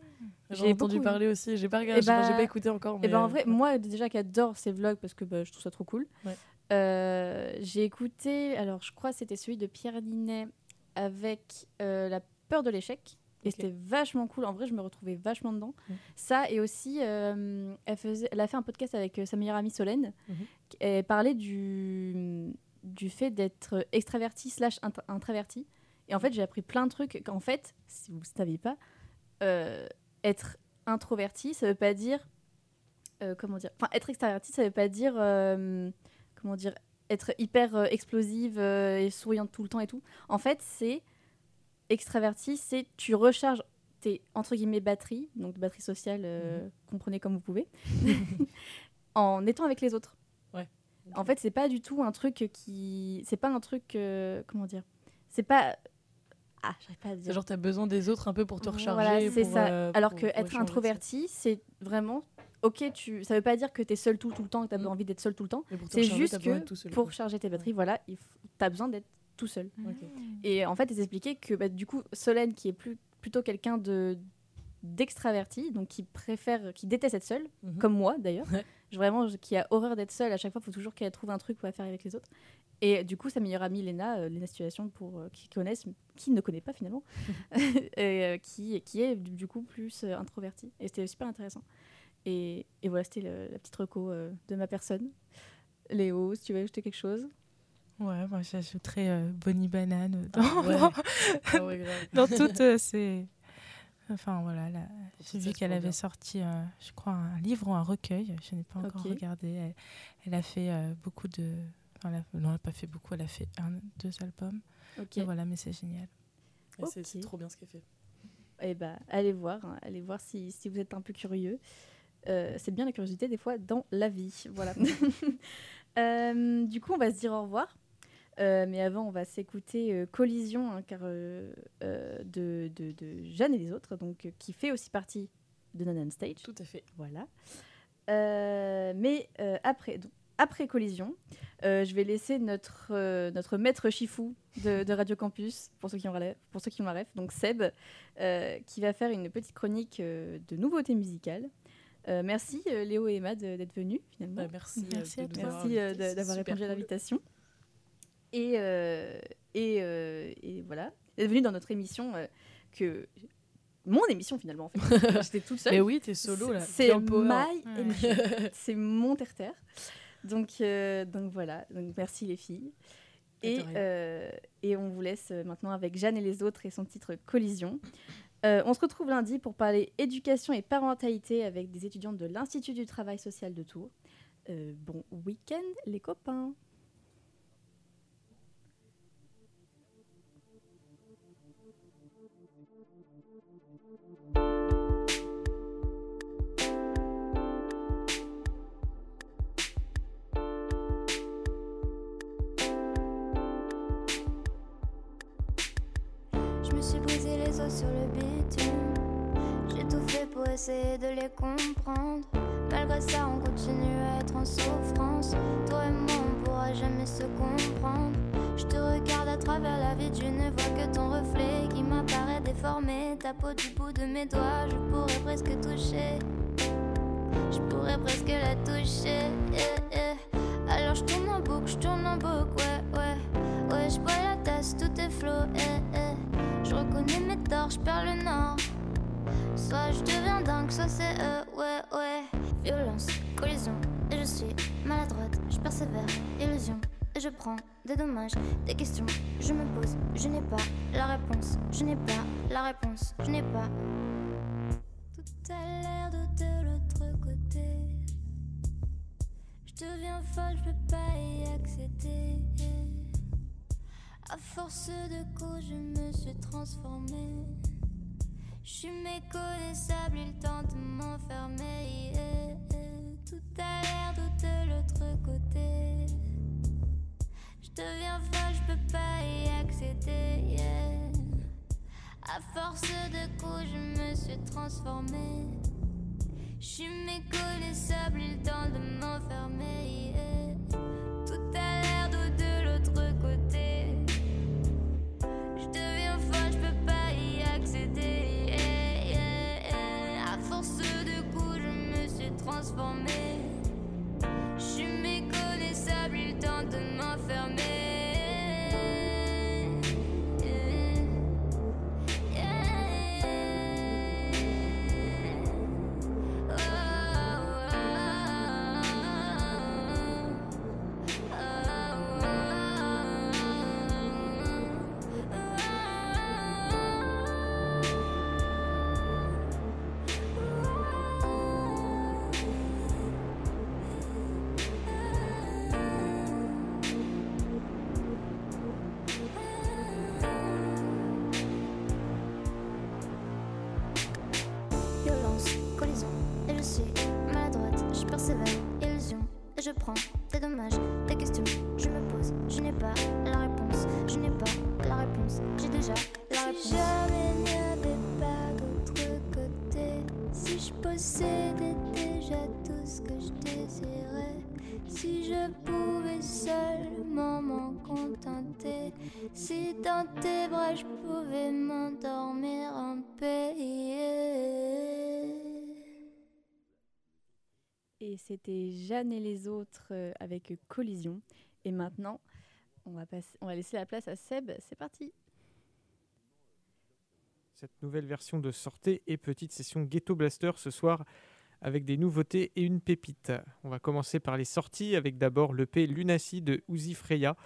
J'ai J'ai entendu beaucoup parler aussi, j'ai pas, regardé, Eh j'ai pas- bah- pas écouté encore. Et Mais ben en euh, vrai, moi déjà qui adore ces vlogs parce que bah, je trouve ça trop cool. Ouais. euh, j'ai écouté, alors je crois que c'était celui de Pierre Ninet avec euh, la peur de l'échec. Et c'était vachement cool. En vrai, je me retrouvais vachement dedans. Mm. Ça, et aussi, euh, elle, faisait, elle a fait un podcast avec euh, sa meilleure amie Solène. Mhm. Elle parlait du, du fait d'être extraverti slash int- introverti. Et en fait, j'ai appris plein de trucs qu'en fait, si vous ne saviez pas, euh, être introverti, ça veut pas dire... comment dire Enfin, être extraverti, ça veut pas dire... comment dire Être hyper explosive et souriante tout le temps et tout. En fait, c'est... Extraverti, c'est tu recharges tes, entre guillemets, batteries, donc batterie sociale, euh, comprenez comme vous pouvez, [laughs] [laughs] en étant avec les autres. Ouais. En fait, c'est pas du tout un truc qui... C'est pas un truc... euh, comment dire C'est pas... Ah, j'arrive pas à dire. Genre, t'as besoin des autres un peu pour te recharger. Voilà, c'est ça. euh, Alors pour- que pour être introverti, c'est vraiment ok. Tu, ça veut pas dire que tu es seul tout, tout le temps, que tu as Mm. envie d'être seul tout le temps. C'est juste que pour charger tes batteries, voilà, tu as besoin d'être tout seul. Et en fait, ils expliquaient que bah, du coup, Solène, qui est plus, plutôt quelqu'un de d'extraverti, donc qui préfère, qui déteste être seule, Mhm. comme moi d'ailleurs, [laughs] vraiment, je- qui a horreur d'être seule. À chaque fois, il faut toujours qu'elle trouve un truc pour faire avec les autres. Et du coup, sa meilleure amie Léna, euh, Léna Situation pour euh, qui connaissent, qui ne connaît pas finalement, [laughs] [laughs] et, euh, qui, qui est du, du coup plus euh, introvertie. Et c'était super intéressant. Et, et voilà, c'était la petite reco euh, de ma personne. Léo, si tu veux ajouter quelque chose Ouais, moi j'ajouterais euh, Bonnie Banane dans, Ah ouais. [laughs] dans- Ah ouais, grave. [laughs] dans toutes euh, ces. Enfin voilà, là, j'ai vu qu'elle avait bien. sorti, euh, je crois, un livre ou un recueil. Je n'ai pas encore regardé. Elle, elle a fait euh, beaucoup de. Enfin, elle a- non, elle n'a pas fait beaucoup. Elle a fait un, deux albums. Ok. Et voilà, mais c'est génial. Et c'est- trop bien ce qu'elle fait. Eh ben, allez voir, hein, allez voir si, si vous êtes un peu curieux. Euh, c'est bien la curiosité des fois dans la vie. Voilà. [laughs] Euh, du coup, on va se dire au revoir. Euh, mais avant, on va s'écouter euh, Collision, hein, car euh, euh, de, de, de Jeanne et les autres, donc euh, qui fait aussi partie de Non Stage. Tout à fait. Voilà. Euh, mais euh, après, donc, après Collision, euh, je vais laisser notre, euh, notre maître Chifou de, de Radio Campus, pour ceux qui ont la, pour ceux qui ont la ref, donc Seb, euh, qui va faire une petite chronique euh, de nouveautés musicales. Euh, merci euh, Léo et Emma d'être venus finalement. Bah, merci. Merci euh, avoir Merci euh, c'est d'avoir répondu à cool. Et, euh, et, euh, et voilà, d'être venu dans notre émission, euh, que mon émission finalement en fait. [laughs] J'étais toute seule. Mais oui, t'es solo là. C'est my [laughs] c'est mon terre-terre. Donc, euh, donc voilà, donc merci les filles. Et on vous laisse maintenant avec Jeanne et les autres et son titre Collision. On se retrouve lundi pour parler éducation et parentalité avec des étudiantes de l'Institut du travail social de Tours. Bon week-end les copains sur le bitume. J'ai tout fait pour essayer de les comprendre. Malgré ça, on continue à être en souffrance. Toi et moi, on pourra jamais se comprendre. Je te regarde à travers la vie, je ne vois que ton reflet qui m'apparaît déformé. Ta peau du bout de mes doigts, je pourrais presque toucher. Je pourrais presque la toucher. Alors je tourne en boucle, je tourne en boucle, ouais, ouais. Je bois la tasse, tout est flot, eh, eh. Je reconnais mes torts, je perds le nord. Soit je deviens dingue, soit c'est eux, ouais, ouais. Violence, collision, et je suis maladroite, je persévère, illusion. Et je prends des dommages, des questions, je me pose, je n'ai pas la réponse, je n'ai pas la réponse, je n'ai pas. Tout a l'air de de l'autre côté. Je deviens folle, je peux pas y accéder. À force de coups, je me suis transformée. Je suis méconnaissable, il tente de m'enfermer. Tout a l'air de de l'autre côté. Je deviens folle, je peux pas y accéder. yeah. À force de coups, je me suis transformée. Je suis méconnaissable, il tente de m'enfermer. Me suis transformée. Je n'ai pas la réponse, j'ai déjà la réponse. Si jamais il n'y avait pas d'autre côté, si je possédais déjà tout ce que je désirais, si je pouvais seulement m'en contenter, si dans tes bras je pouvais m'endormir en paix. Et c'était Jeanne et les autres euh, avec Collision. Et maintenant, on va, laisser la place à Seb. C'est parti. Cette nouvelle version de Sortez et petite session Ghetto Blaster ce soir avec des nouveautés et une pépite. On va commencer par les sorties avec d'abord l'EP Lunacy de Uzi Freya,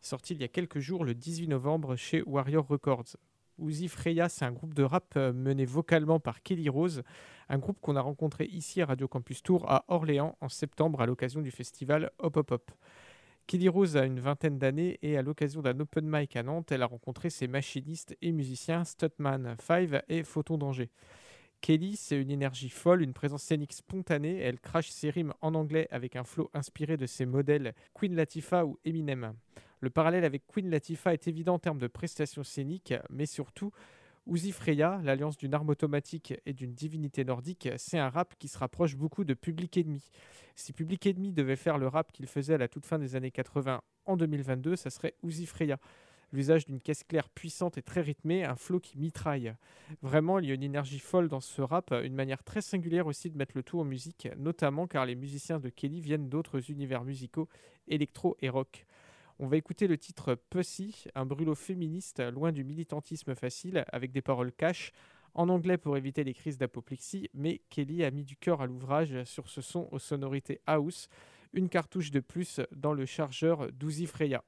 sorti il y a quelques jours le 18 novembre chez Warrior Records. Uzi Freya, c'est un groupe de rap euh, mené vocalement par Kelly Rose, un groupe qu'on a rencontré ici à Radio Campus Tour à Orléans en septembre à l'occasion du festival Hop Hop Hop. Kelly Rose a une vingtaine d'années et à l'occasion d'un open mic à Nantes, elle a rencontré ses machinistes et musiciens Stutman, Five et Photon Danger. Kelly, c'est une énergie folle, une présence scénique spontanée. Elle crache ses rimes en anglais avec un flow inspiré de ses modèles Queen Latifah ou Eminem. Le parallèle avec Queen Latifah est évident en termes de prestations scéniques, mais surtout, Uzi Freya, l'alliance d'une arme automatique et d'une divinité nordique, c'est un rap qui se rapproche beaucoup de Public Enemy. Si Public Enemy devait faire le rap qu'il faisait à la toute fin des années 80 en 2022, ça serait Uzi Freya l'usage d'une caisse claire puissante et très rythmée, un flow qui mitraille. Vraiment, il y a une énergie folle dans ce rap, une manière très singulière aussi de mettre le tout en musique, notamment car les musiciens de Kelly viennent d'autres univers musicaux, électro et rock. On va écouter le titre Pussy, un brûlot féministe loin du militantisme facile, avec des paroles cash, en anglais pour éviter les crises d'apoplexie, mais Kelly a mis du cœur à l'ouvrage sur ce son aux sonorités house, une cartouche de plus dans le chargeur d'Uzi Freya.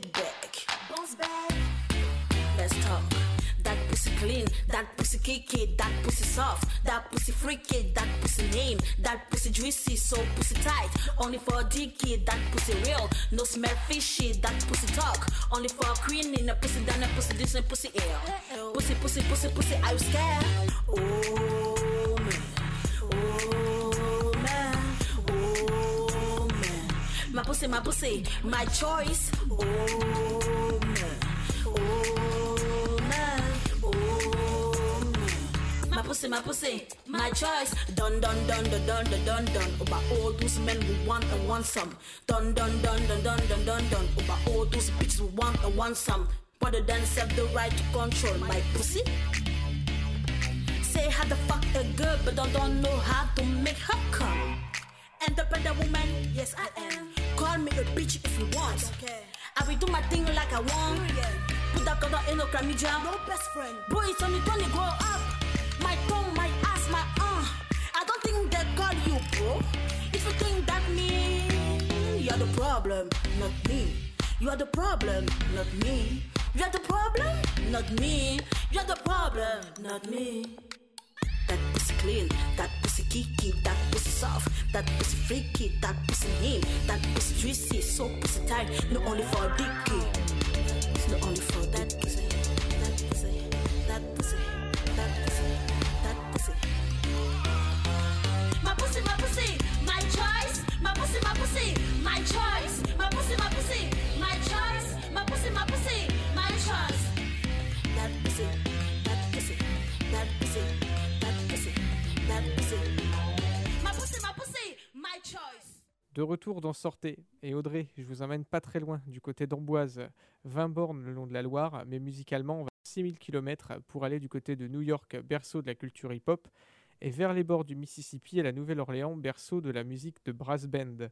Bounce back. Let's talk. That pussy clean, that pussy kicky, that pussy soft, that pussy freaky, that pussy name, that pussy juicy, so pussy tight. Only for a dicky, that pussy real, no smell fishy, that pussy talk. Only for a queen in a pussy down a pussy this and pussy air. Pussy, pussy, pussy, pussy, are you scared? My pussy, my pussy, my choice. Oh man, oh man, oh man. My pussy, my pussy, my choice. Dun dun dun dun dun dun dun dun. About all those men who want and want some. Dun dun dun dun dun dun dun dun. About all those bitches who want and want some. Rather than have the right to control my pussy. Say how the fuck a girl, but I don't know how to make her come. Independent woman, yes I am. Call me a bitch if you want. I will do my thing like I want. Put that color in no crammy jam. No best friend. Boy, it's only gonna grow up. My tongue, my ass, my uh. I don't think they call you bro. If you think that me, you're the problem, not me. You are the problem, not me. You're the problem, not me. You're the problem, not me. That pussy clean, that pussy kiki, that pussy soft, that pussy freaky, that pussy mean, that pussy juicy, so pussy tight, not only for dicky. It's not only for that pussy, that pussy, that pussy, that pussy, that pussy. My pussy, my pussy, my choice. My pussy, my pussy, my choice. De retour dans Sortez. Et Audrey, je vous emmène pas très loin, du côté d'Amboise, 20 bornes le long de la Loire, mais musicalement, on va 6000 km pour aller du côté de New York, berceau de la culture hip-hop, et vers les bords du Mississippi à la Nouvelle-Orléans, berceau de la musique de brass band.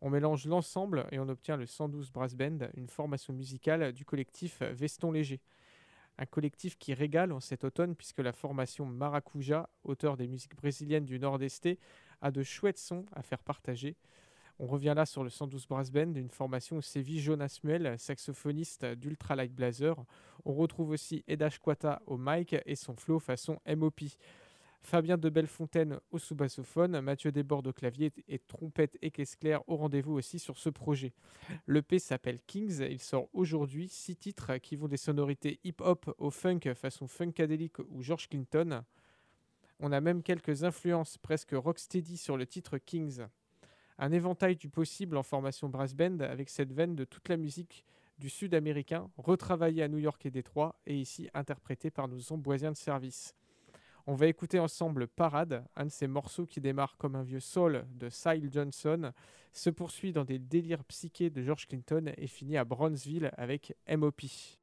On mélange l'ensemble et on obtient le 112 Brass Band, une formation musicale du collectif Veston Léger. Un collectif qui régale en cet automne puisque la formation Maracuja, auteur des musiques brésiliennes du Nord-Esté, a de chouettes sons à faire partager. On revient là sur le 112 Brass Band, une formation où sévit Jonas Muel, saxophoniste d'Ultra Light Blazer. On retrouve aussi Eda Quata au mic et son flow façon MOP. Fabien de Bellefontaine au sous-bassophone, Mathieu Desbordes au clavier et trompette et caisse claire au rendez-vous aussi sur ce projet. L'EP s'appelle Kings, il sort aujourd'hui six titres qui vont des sonorités hip-hop au funk façon funkadelic ou George Clinton. On a même quelques influences presque rocksteady sur le titre Kings. Un éventail du possible en formation brass band avec cette veine de toute la musique du sud américain, retravaillée à New York et Détroit et ici interprétée par nos amboisiens de service. On va écouter ensemble Parade, un de ces morceaux qui démarre comme un vieux soul de Sile Johnson, se poursuit dans des délires psychés de George Clinton et finit à Bronzeville avec M.O.P.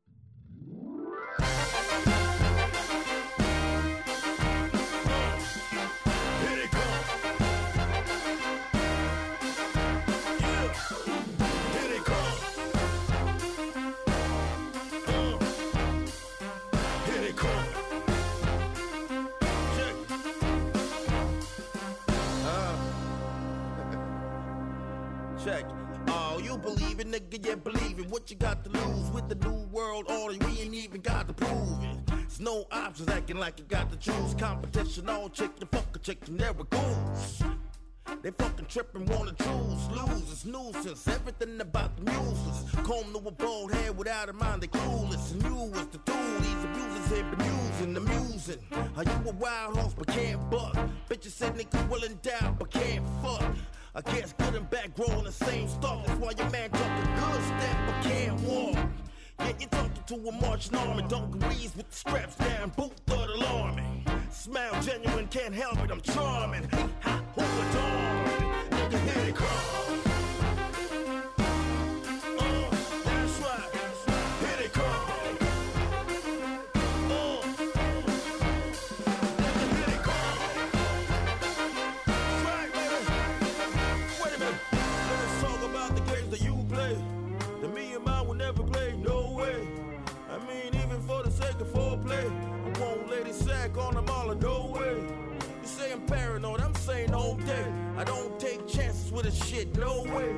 nigga, yeah, believe it. What you got to lose with the new world order? We ain't even got to prove it. There's no options acting like you got to choose. Competition, all chicken, fuck a chicken, there it goes. They fucking tripping, wanna choose, lose, it's nuisance. Everything about the muses. Comb to a bald head without a mind, they clueless. And you was the tool, these abusers have been using, amusing. Are you a wild horse but can't buck? Bitches said niggas will doubt but can't fuck. I guess good and bad grow on the same stalk. That's why your man talking good step but can't walk. Yeah, you talking to a marching army, dungarees with the straps down, boot third alarming. Smile genuine, can't help it, I'm charming. Ha, who adorn? Nigga, here they come. Shit, no way.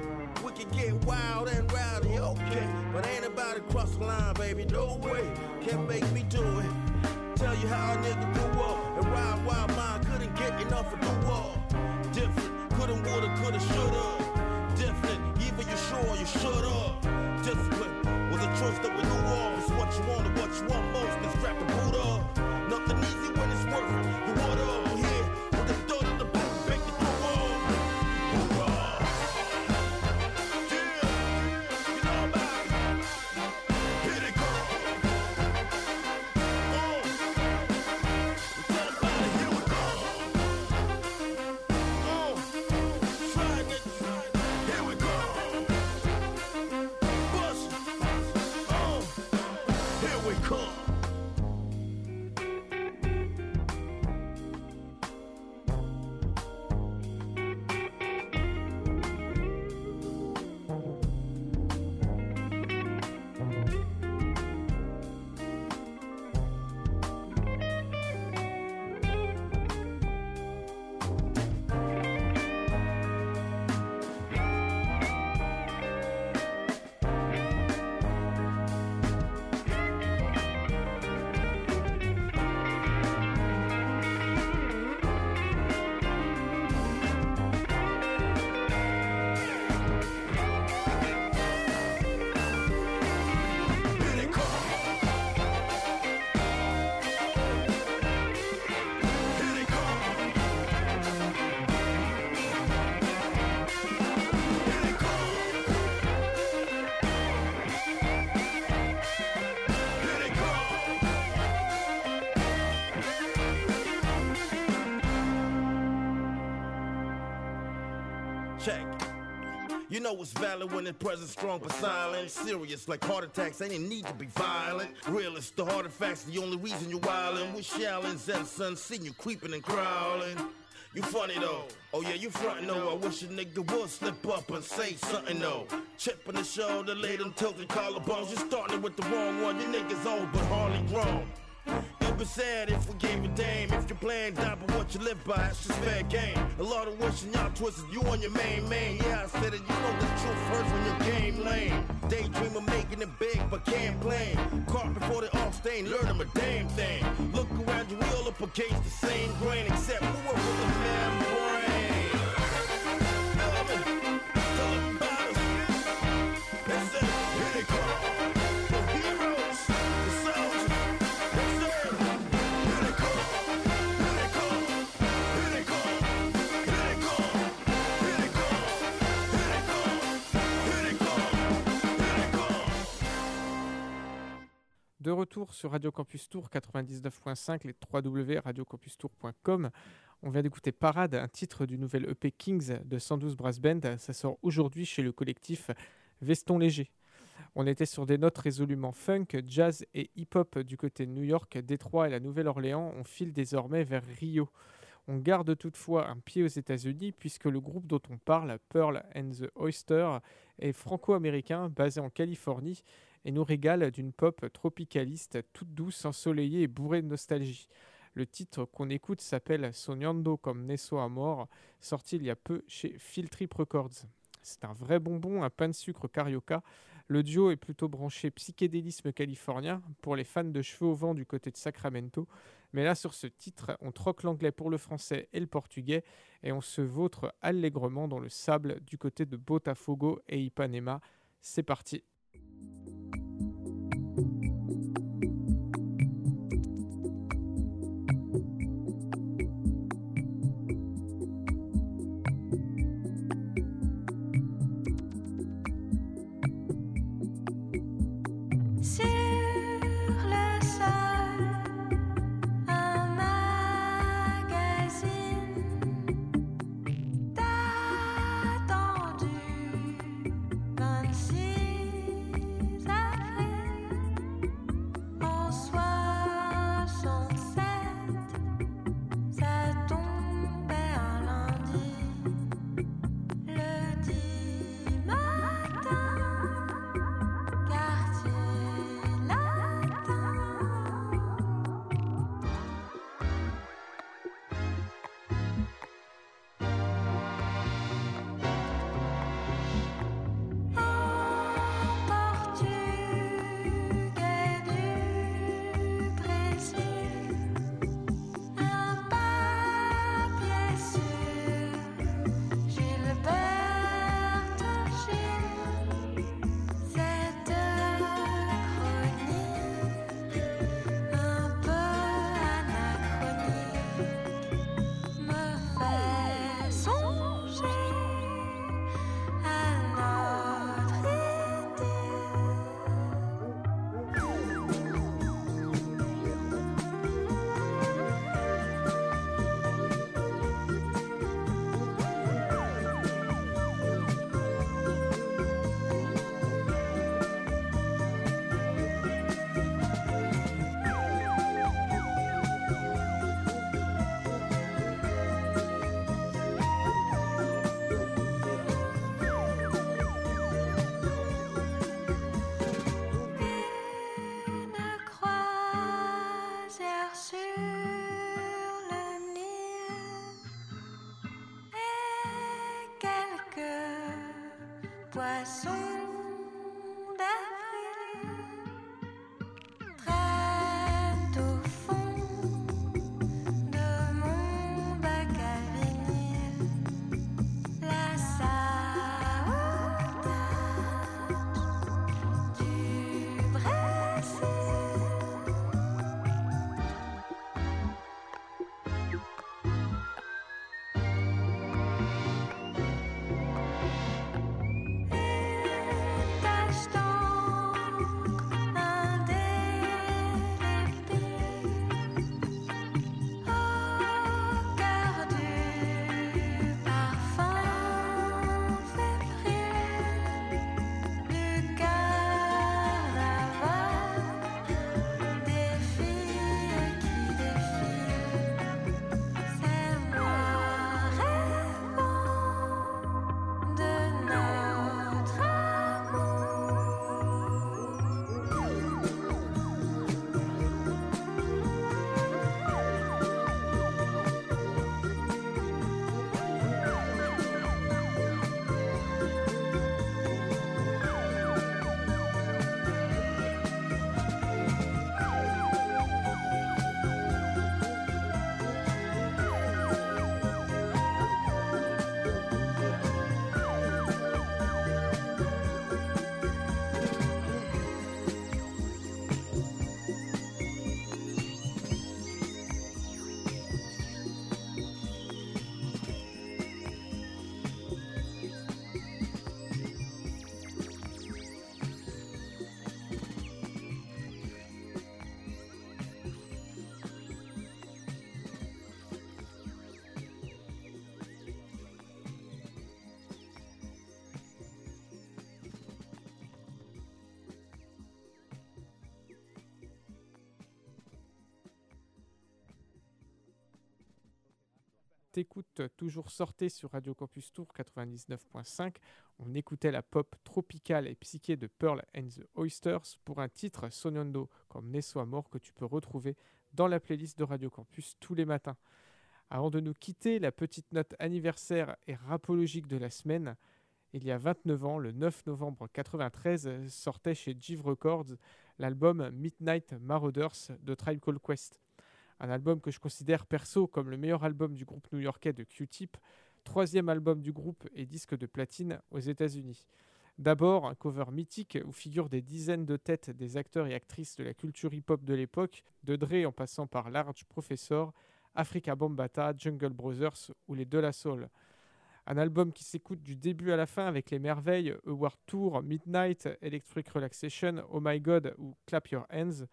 Know it's valid when the present strong but silent. Serious like heart attacks, they didn't need to be violent. Realist, the hard facts, the only reason you're wildin'. With Shallon's and son, seen you creeping and crawling. You funny though. Oh yeah, you frontin' though. I wish a nigga would slip up and say something though. Chip on the shoulder, lay them tilted collarbones. You startin' with the wrong one. You niggas old but hardly grown. Be sad if we gave a damn. If you're playing down but what you live by, it's just fair game. A lot of wishing y'all twisted you on your main man. Yeah, I said it. You know the truth hurts when your game lame. Daydream of making it big but can't play. Caught before they all stain, learn them a damn thing. Look around you, we all up against the same grain, except we work with the membrane. De retour sur Radio Campus Tour 99.5, les www.radiocampustour.com. On vient d'écouter Parade, un titre du nouvel EP Kings de 112 Brass Band. Ça sort aujourd'hui chez le collectif Veston Léger. On était sur des notes résolument funk, jazz et hip-hop du côté de New York, Détroit et la Nouvelle-Orléans. On file désormais vers Rio. On garde toutefois un pied aux États-Unis puisque le groupe dont on parle, Pearl and the Oyster, est franco-américain basé en Californie et nous régale d'une pop tropicaliste toute douce, ensoleillée et bourrée de nostalgie. Le titre qu'on écoute s'appelle Sognando comme Nesso Amor, sorti il y a peu chez Field Trip Records. C'est un vrai bonbon, un pain de sucre carioca. Le duo est plutôt branché psychédélisme californien pour les fans de cheveux au vent du côté de Sacramento. Mais là, sur ce titre, on troque l'anglais pour le français et le portugais et on se vautre allègrement dans le sable du côté de Botafogo et Ipanema. C'est parti. Toujours Sortez sur Radio Campus Tour 99.5. On écoutait la pop tropicale et psyché de Pearl and the Oysters pour un titre Sognando comme Né soit mort que tu peux retrouver dans la playlist de Radio Campus tous les matins. Avant de nous quitter, la petite note anniversaire et rapologique de la semaine. Il y a 29 ans, le 9 novembre 93, sortait chez Jive Records l'album Midnight Marauders de Tribe Called Quest. Un album que je considère perso comme le meilleur album du groupe new-yorkais de Q-Tip, troisième album du groupe et disque de platine aux États-Unis. D'abord, un cover mythique où figurent des dizaines de têtes des acteurs et actrices de la culture hip-hop de l'époque, de Dre en passant par Large Professor, Africa Bombata, Jungle Brothers ou les De La Soul. Un album qui s'écoute du début à la fin avec les merveilles A World Tour, Midnight, Electric Relaxation, Oh My God ou Clap Your Hands.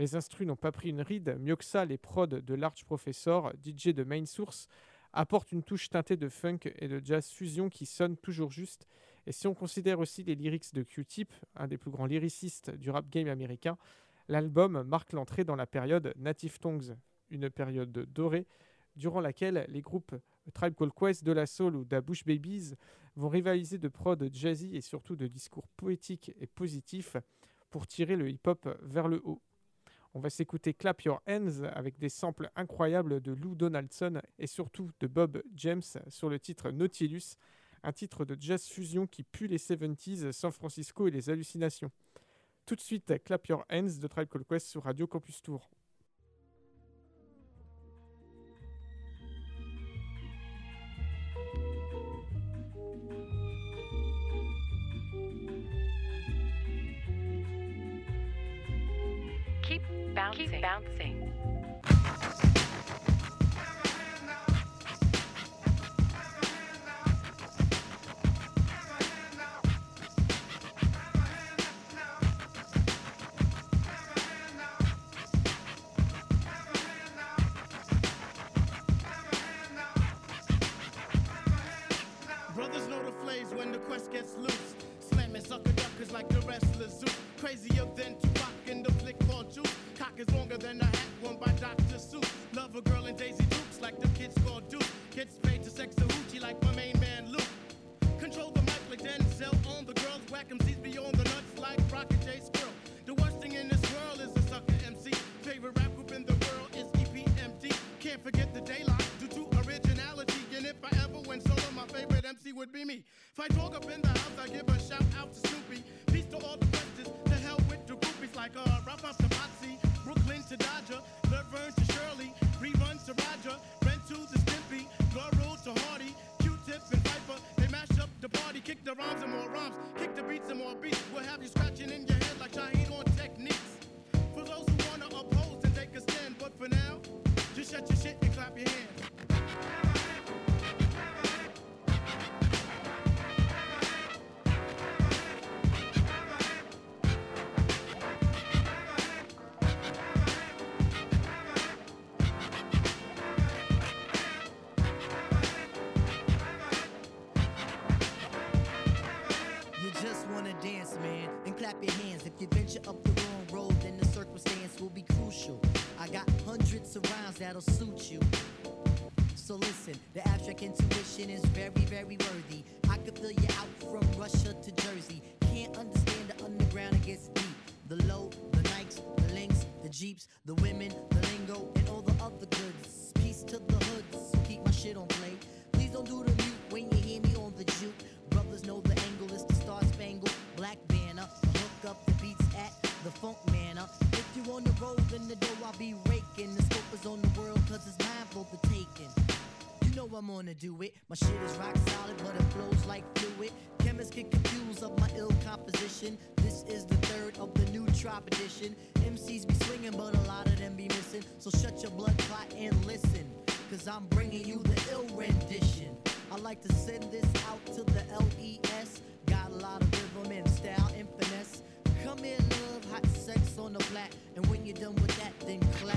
Les instrus n'ont pas pris une ride, mieux que ça, les prods de Large Professor, DJ de Main Source, apportent une touche teintée de funk et de jazz fusion qui sonne toujours juste. Et si on considère aussi les lyrics de Q-Tip, un des plus grands lyricistes du rap game américain, l'album marque l'entrée dans la période Native Tongues, une période dorée durant laquelle les groupes Tribe Called Quest, De La Soul ou Da Bush Babies vont rivaliser de prod jazzy et surtout de discours poétiques et positifs pour tirer le hip-hop vers le haut. On va s'écouter Clap Your Hands avec des samples incroyables de Lou Donaldson et surtout de Bob James sur le titre Nautilus, un titre de jazz fusion qui pue les 70s, San Francisco et les hallucinations. Tout de suite, Clap Your Hands de Tribe Called Quest sur Radio Campus Tour. Bouncing. Keep bouncing. Venture up the wrong road, then the circumstance will be crucial. I got hundreds of rhymes that'll suit you. So listen, the abstract intuition is very, very worthy. I could fill you out from Russia to Jersey. Can't understand the underground, it gets deep. The low, the Nikes, the links, the Jeeps, the women, the lingo, and all the other goods. Peace to the hoods, keep my shit on play. Please don't do the mute when you hear me on the juke. Brothers know the funk manner. If you on the road, then the dough I'll be raking. The scope is on the world, cause it's mine for the taking. You know I'm gonna do it. My shit is rock solid, but it flows like fluid. Chemists get confused of my ill composition. This is the third of the new trap edition. MCs be swinging, but a lot of them be missing. So shut your blood clot and listen, cause I'm bringing you the ill rendition. I like to send this out to the LES. Got a lot of rhythm and style and Come here, love, hot sex on the black. And when you're done with that, then clap.